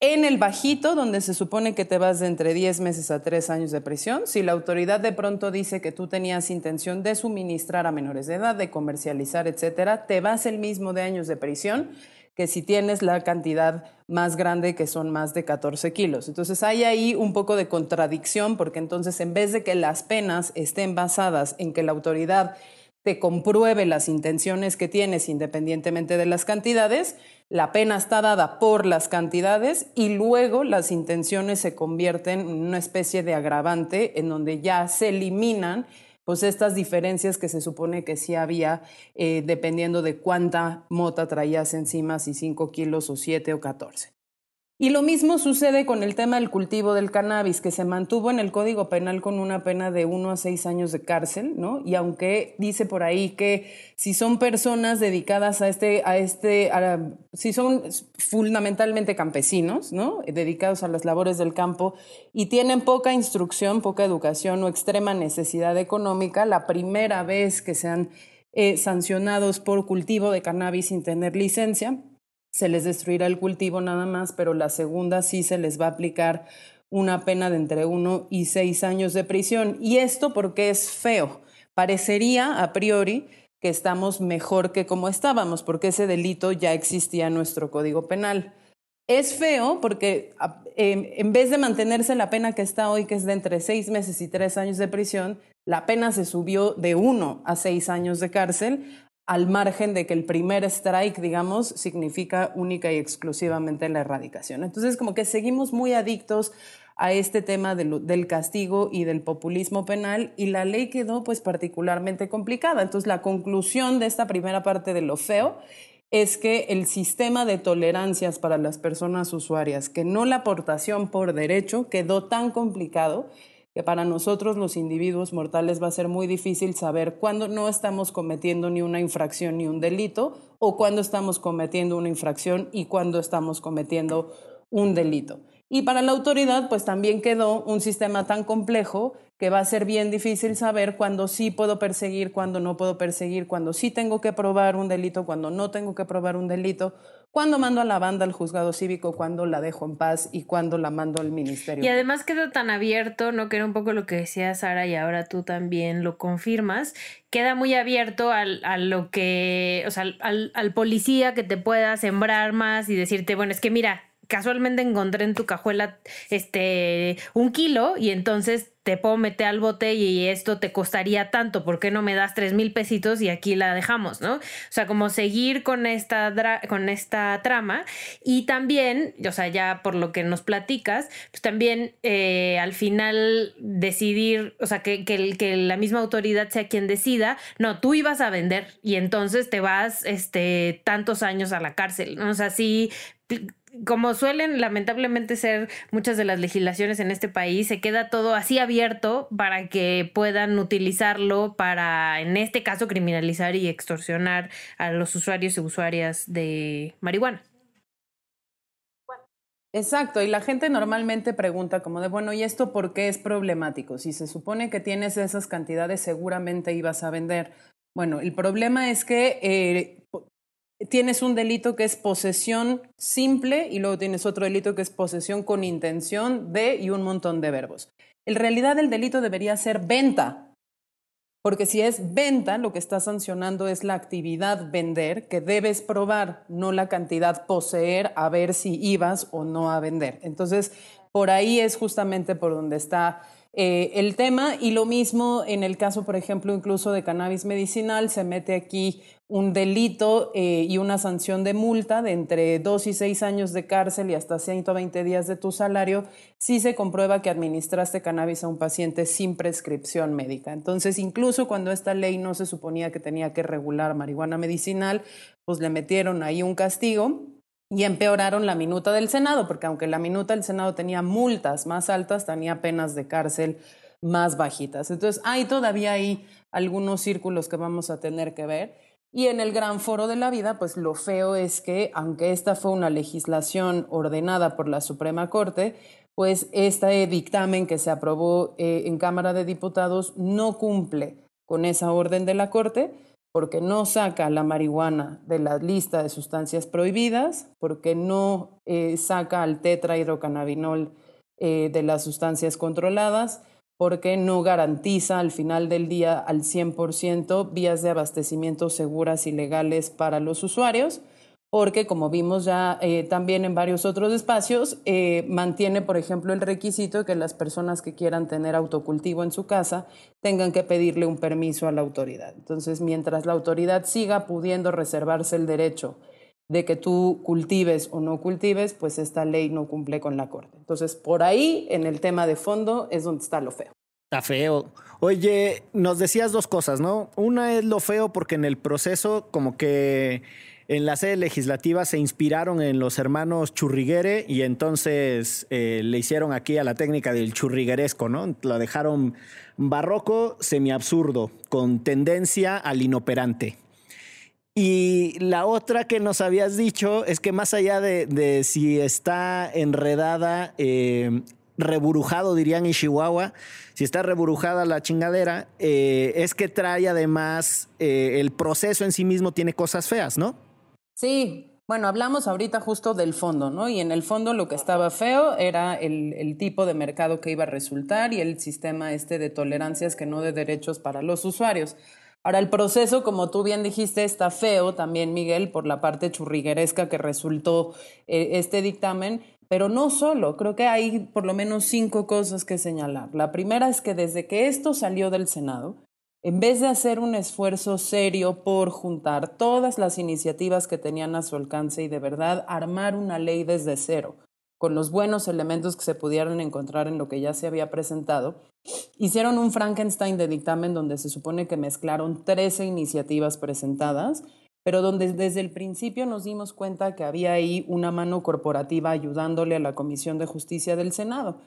en el bajito, donde se supone que te vas de entre 10 meses a 3 años de prisión, si la autoridad de pronto dice que tú tenías intención de suministrar a menores de edad, de comercializar, etcétera, te vas el mismo de años de prisión que si tienes la cantidad más grande que son más de 14 kilos. Entonces hay ahí un poco de contradicción porque entonces en vez de que las penas estén basadas en que la autoridad te compruebe las intenciones que tienes independientemente de las cantidades, la pena está dada por las cantidades y luego las intenciones se convierten en una especie de agravante en donde ya se eliminan pues estas diferencias que se supone que sí había eh, dependiendo de cuánta mota traías encima, si 5 kilos o 7 o 14. Y lo mismo sucede con el tema del cultivo del cannabis, que se mantuvo en el Código Penal con una pena de uno a seis años de cárcel, ¿no? Y aunque dice por ahí que si son personas dedicadas a este, a este, si son fundamentalmente campesinos, ¿no? Dedicados a las labores del campo y tienen poca instrucción, poca educación o extrema necesidad económica, la primera vez que sean eh, sancionados por cultivo de cannabis sin tener licencia, se les destruirá el cultivo nada más, pero la segunda sí se les va a aplicar una pena de entre uno y seis años de prisión. Y esto porque es feo. Parecería a priori que estamos mejor que como estábamos, porque ese delito ya existía en nuestro Código Penal. Es feo porque em, en vez de mantenerse la pena que está hoy, que es de entre seis meses y tres años de prisión, la pena se subió de uno a seis años de cárcel al margen de que el primer strike, digamos, significa única y exclusivamente la erradicación. Entonces, como que seguimos muy adictos a este tema del, castigo y del populismo penal y la ley quedó pues particularmente complicada. Entonces, la conclusión de esta primera parte de lo feo es que el sistema de tolerancias para las personas usuarias, que no la aportación por derecho, quedó tan complicado que para nosotros los individuos mortales va a ser muy difícil saber cuándo no estamos cometiendo ni una infracción ni un delito o cuándo estamos cometiendo una infracción y cuándo estamos cometiendo un delito. Y para la autoridad, pues también quedó un sistema tan complejo que va a ser bien difícil saber cuándo sí puedo perseguir, cuándo no puedo perseguir, cuándo sí tengo que probar un delito, cuándo no tengo que probar un delito, cuándo mando a la banda al juzgado cívico, cuándo la dejo en paz y cuándo la mando al ministerio. Y además queda tan abierto, ¿no? Que era un poco lo que decía Sara y ahora tú también lo confirmas, queda muy abierto al, lo que, o sea, al, al policía que te pueda sembrar más y decirte, bueno, es que mira, casualmente encontré en tu cajuela este un kilo y entonces te puedo meter al bote y esto te costaría tanto, ¿por qué no me das tres mil pesitos y aquí la dejamos, ¿no? O sea, como seguir con esta, con esta trama y también, o sea, ya por lo que nos platicas, pues también eh, al final decidir, o sea, que, que, que, la misma autoridad sea quien decida, no, tú ibas a vender y entonces te vas este, tantos años a la cárcel, ¿no? O sea, sí como suelen lamentablemente ser muchas de las legislaciones en este país, se queda todo así abierto para que puedan utilizarlo para, en este caso, criminalizar y extorsionar a los usuarios y usuarias de marihuana. Exacto, y la gente normalmente pregunta como de, bueno, ¿y esto por qué es problemático? Si se supone que tienes esas cantidades, seguramente ibas a vender. Bueno, el problema es que eh, tienes un delito que es posesión simple y luego tienes otro delito que es posesión con intención de y un montón de verbos. En realidad el delito debería ser venta, porque si es venta, lo que está sancionando es la actividad vender, que debes probar, no la cantidad poseer, a ver si ibas o no a vender. Entonces, por ahí es justamente por donde está eh, el tema y lo mismo en el caso, por ejemplo, incluso de cannabis medicinal, se mete aquí un delito eh, y una sanción de multa de entre dos y seis años de cárcel y hasta 120 días de tu salario si se comprueba que administraste cannabis a un paciente sin prescripción médica. Entonces, incluso cuando esta ley no se suponía que tenía que regular marihuana medicinal, pues le metieron ahí un castigo y empeoraron la minuta del Senado, porque aunque la minuta del Senado tenía multas más altas, tenía penas de cárcel más bajitas. Entonces, hay todavía ahí algunos círculos que vamos a tener que ver. Y en el gran foro de la vida, pues lo feo es que, aunque esta fue una legislación ordenada por la Suprema Corte, pues este dictamen que se aprobó eh, en Cámara de Diputados no cumple con esa orden de la Corte porque no saca la marihuana de la lista de sustancias prohibidas, porque no eh, saca al tetrahidrocannabinol eh, de las sustancias controladas, porque no garantiza al final del día al 100% vías de abastecimiento seguras y legales para los usuarios, porque como vimos ya eh, también en varios otros espacios, eh, mantiene, por ejemplo, el requisito de que las personas que quieran tener autocultivo en su casa tengan que pedirle un permiso a la autoridad. Entonces, mientras la autoridad siga pudiendo reservarse el derecho de que tú cultives o no cultives, pues esta ley no cumple con la Corte. Entonces, por ahí, en el tema de fondo, es donde está lo feo. Está feo. Oye, nos decías dos cosas, ¿no? Una es lo feo porque en el proceso como que en la sede legislativa se inspiraron en los hermanos Churriguere y entonces eh, le hicieron aquí a la técnica del churrigueresco, ¿no? Lo dejaron barroco, semiabsurdo, con tendencia al inoperante. Y la otra que nos habías dicho es que más allá de, si está enredada, eh, reburujado, dirían en Chihuahua, si está reburujada la chingadera, eh, es que trae además el proceso en sí mismo tiene cosas feas, ¿no? Sí, bueno, hablamos ahorita justo del fondo, ¿no? Y en el fondo lo que estaba feo era el, tipo de mercado que iba a resultar y el sistema este de tolerancias que no de derechos para los usuarios. Ahora, el proceso, como tú bien dijiste, está feo también, Miguel, por la parte churrigueresca que resultó eh, este dictamen, pero no solo, creo que hay por lo menos cinco cosas que señalar. La primera es que desde que esto salió del Senado, en vez de hacer un esfuerzo serio por juntar todas las iniciativas que tenían a su alcance y de verdad armar una ley desde cero, con los buenos elementos que se pudieran encontrar en lo que ya se había presentado, hicieron un Frankenstein de dictamen donde se supone que mezclaron 13 iniciativas presentadas, pero donde desde el principio nos dimos cuenta que había ahí una mano corporativa ayudándole a la Comisión de Justicia del Senado.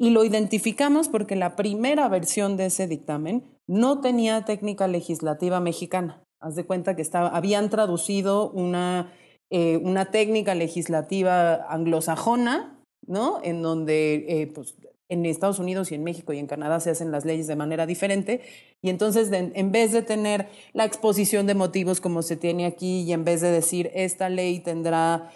Y lo identificamos porque la primera versión de ese dictamen no tenía técnica legislativa mexicana. Haz de cuenta que estaba, habían traducido una, eh, una técnica legislativa anglosajona, ¿no? En donde eh, pues, en Estados Unidos y en México y en Canadá se hacen las leyes de manera diferente. Y entonces, en vez de tener la exposición de motivos como se tiene aquí y en vez de decir esta ley tendrá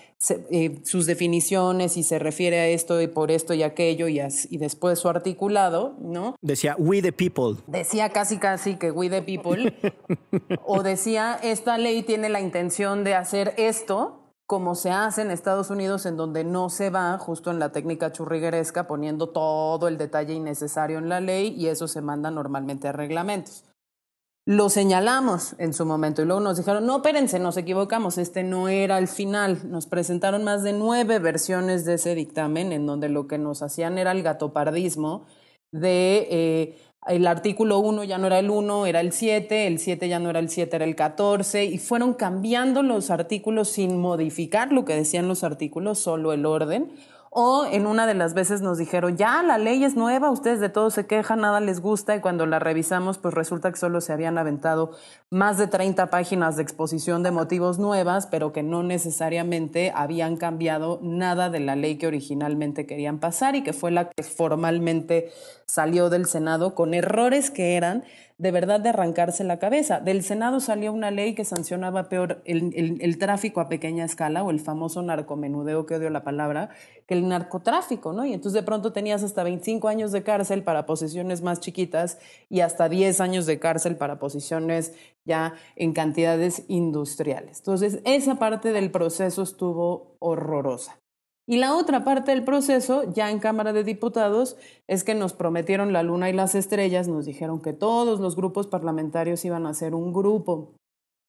eh, sus definiciones y se refiere a esto y por esto y aquello y, y después su articulado, ¿no? Decía we the people. Decía casi casi que we the people. o decía esta ley tiene la intención de hacer esto como se hace en Estados Unidos, en donde no se va justo en la técnica churrigueresca poniendo todo el detalle innecesario en la ley y eso se manda normalmente a reglamentos. Lo señalamos en su momento y luego nos dijeron, no, espérense, nos equivocamos, este no era el final. Nos presentaron más de nueve versiones de ese dictamen en donde lo que nos hacían era el gatopardismo de eh, el artículo 1 ya no era el 1, era el 7, el 7 ya no era el 7, era el 14, y fueron cambiando los artículos sin modificar lo que decían los artículos, solo el orden. O en una de las veces nos dijeron, ya, la ley es nueva, ustedes de todo se quejan, nada les gusta, y cuando la revisamos, pues resulta que solo se habían aventado más de 30 páginas de exposición de motivos nuevas, pero que no necesariamente habían cambiado nada de la ley que originalmente querían pasar y que fue la que formalmente salió del Senado con errores que eran de verdad de arrancarse la cabeza. Del Senado salió una ley que sancionaba peor el, tráfico a pequeña escala o el famoso narcomenudeo, que odio la palabra, que el narcotráfico, ¿no? Y entonces de pronto tenías hasta 25 años de cárcel para posiciones más chiquitas y hasta 10 años de cárcel para posiciones ya en cantidades industriales. Entonces, esa parte del proceso estuvo horrorosa. Y la otra parte del proceso, ya en Cámara de Diputados, es que nos prometieron la luna y las estrellas, nos dijeron que todos los grupos parlamentarios iban a hacer un grupo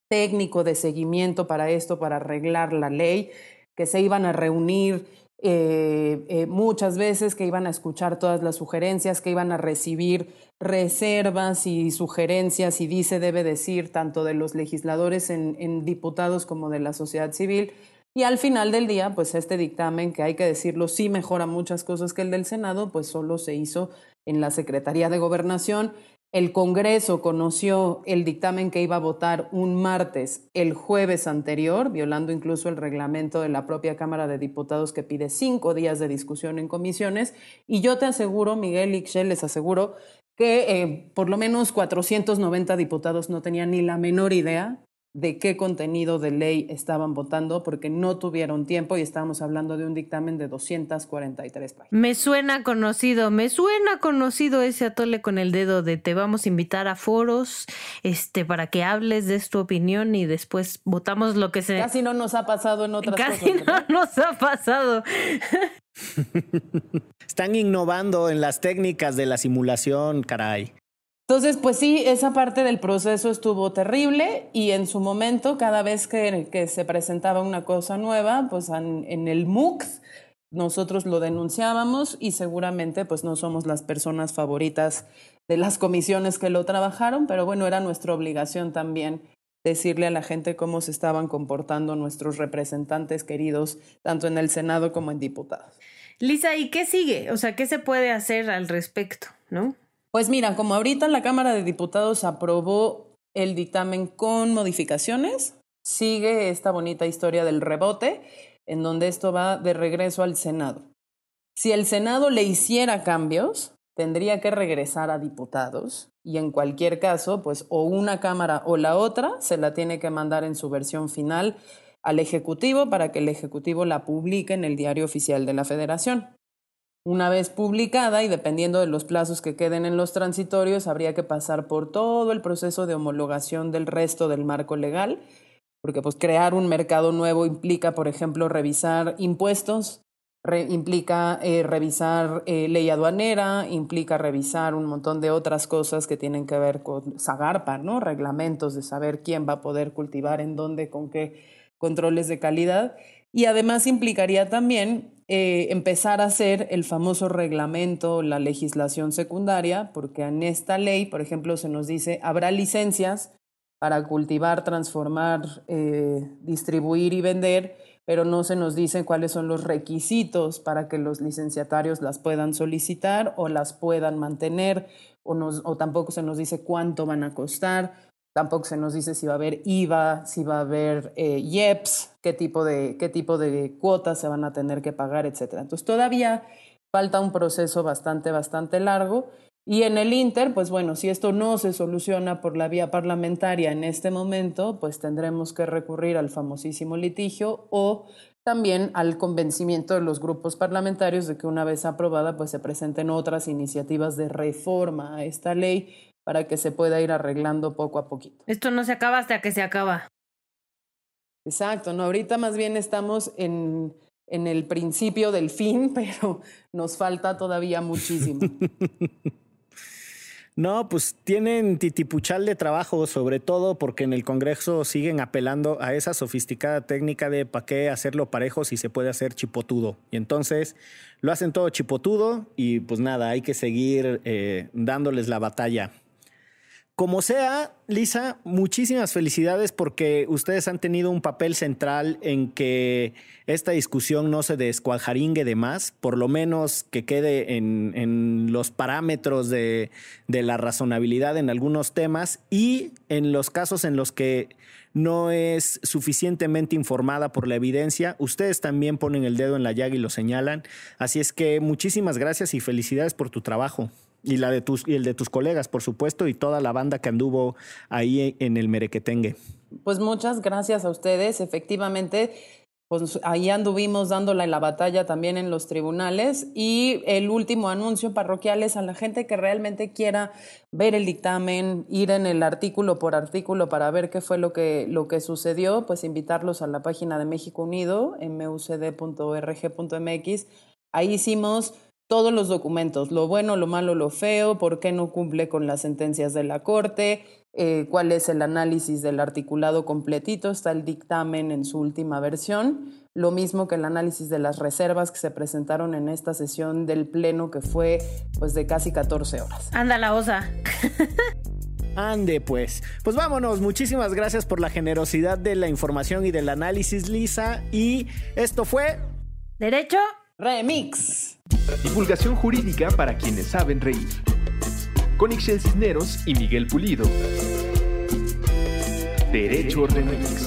técnico de seguimiento para esto, para arreglar la ley, que se iban a reunir eh, eh, muchas veces, que iban a escuchar todas las sugerencias, que iban a recibir reservas y sugerencias y dice, debe decir, tanto de los legisladores en diputados como de la sociedad civil y al final del día, pues este dictamen, que hay que decirlo, sí mejora muchas cosas que el del Senado, pues solo se hizo en la Secretaría de Gobernación. El Congreso conoció el dictamen que iba a votar un martes, el jueves anterior, violando incluso el reglamento de la propia Cámara de Diputados que pide cinco días de discusión en comisiones. Y yo te aseguro, Miguel Ixchel, les aseguro que eh, por lo menos 490 diputados no tenían ni la menor idea de qué contenido de ley estaban votando porque no tuvieron tiempo y estábamos hablando de un dictamen de 243 páginas. Me suena conocido, me suena conocido ese atole con el dedo de te vamos a invitar a foros este para que hables de tu opinión y después votamos lo que se Casi no nos ha pasado en otras Casi cosas. no nos ha pasado. Están innovando en las técnicas de la simulación, caray. Entonces, pues sí, esa parte del proceso estuvo terrible y en su momento, cada vez que, se presentaba una cosa nueva, pues en, en, el MOOC nosotros lo denunciábamos y seguramente pues no somos las personas favoritas de las comisiones que lo trabajaron, pero bueno, era nuestra obligación también decirle a la gente cómo se estaban comportando nuestros representantes queridos, tanto en el Senado como en diputados. Lisa, ¿y qué sigue? O sea, ¿qué se puede hacer al respecto? ¿No? Pues mira, como ahorita la Cámara de Diputados aprobó el dictamen con modificaciones, sigue esta bonita historia del rebote, en donde esto va de regreso al Senado. Si el Senado le hiciera cambios, tendría que regresar a diputados y en cualquier caso, pues o una Cámara o la otra se la tiene que mandar en su versión final al Ejecutivo para que el Ejecutivo la publique en el Diario Oficial de la Federación. Una vez publicada y dependiendo de los plazos que queden en los transitorios, habría que pasar por todo el proceso de homologación del resto del marco legal, porque pues crear un mercado nuevo implica, por ejemplo, revisar impuestos, implica eh, revisar eh, ley aduanera, implica revisar un montón de otras cosas que tienen que ver con Zagarpa, ¿no? Reglamentos de saber quién va a poder cultivar en dónde, con qué controles de calidad. Y además implicaría también eh, empezar a hacer el famoso reglamento, la legislación secundaria, porque en esta ley, por ejemplo, se nos dice, habrá licencias para cultivar, transformar, eh, distribuir y vender, pero no se nos dice cuáles son los requisitos para que los licenciatarios las puedan solicitar o las puedan mantener, o tampoco se nos dice cuánto van a costar. Tampoco se nos dice si va a haber IVA, si va a haber eh, IEPS, qué tipo, de, qué tipo de cuotas se van a tener que pagar, etc. Entonces todavía falta un proceso bastante, bastante largo. Y en el Inter, pues bueno, si esto no se soluciona por la vía parlamentaria en este momento, pues tendremos que recurrir al famosísimo litigio o también al convencimiento de los grupos parlamentarios de que una vez aprobada, pues se presenten otras iniciativas de reforma a esta ley para que se pueda ir arreglando poco a poquito. Esto no se acaba hasta que se acaba. Exacto, no, ahorita más bien estamos en, en el principio del fin, pero nos falta todavía muchísimo. No, pues tienen titipuchal de trabajo, sobre todo porque en el Congreso siguen apelando a esa sofisticada técnica de para qué hacerlo parejo si se puede hacer chipotudo. Y entonces lo hacen todo chipotudo y pues nada, hay que seguir eh, dándoles la batalla. Como sea, Lisa, muchísimas felicidades porque ustedes han tenido un papel central en que esta discusión no se descuajaringue de más, por lo menos que quede en, los parámetros de, de, la razonabilidad en algunos temas y en los casos en los que no es suficientemente informada por la evidencia, ustedes también ponen el dedo en la llaga y lo señalan. Así es que muchísimas gracias y felicidades por tu trabajo. Y, la de tus, y el de tus colegas, por supuesto, y toda la banda que anduvo ahí en el Merequetengue. Pues muchas gracias a ustedes. Efectivamente, pues ahí anduvimos dándole la batalla también en los tribunales. Y el último anuncio parroquial es a la gente que realmente quiera ver el dictamen, ir en el artículo por artículo para ver qué fue lo que, lo que sucedió, pues invitarlos a la página de México Unido, mucd.org.mx. Ahí hicimos todos los documentos, lo bueno, lo malo, lo feo, por qué no cumple con las sentencias de la Corte, eh, cuál es el análisis del articulado completito, está el dictamen en su última versión, lo mismo que el análisis de las reservas que se presentaron en esta sesión del Pleno que fue pues de casi 14 horas. Anda la osa. Ande pues. Pues vámonos. Muchísimas gracias por la generosidad de la información y del análisis, Lisa. Y esto fue... Derecho Remix. Divulgación jurídica para quienes saben reír. Con Ixel Cisneros y Miguel Pulido. Derecho Remix.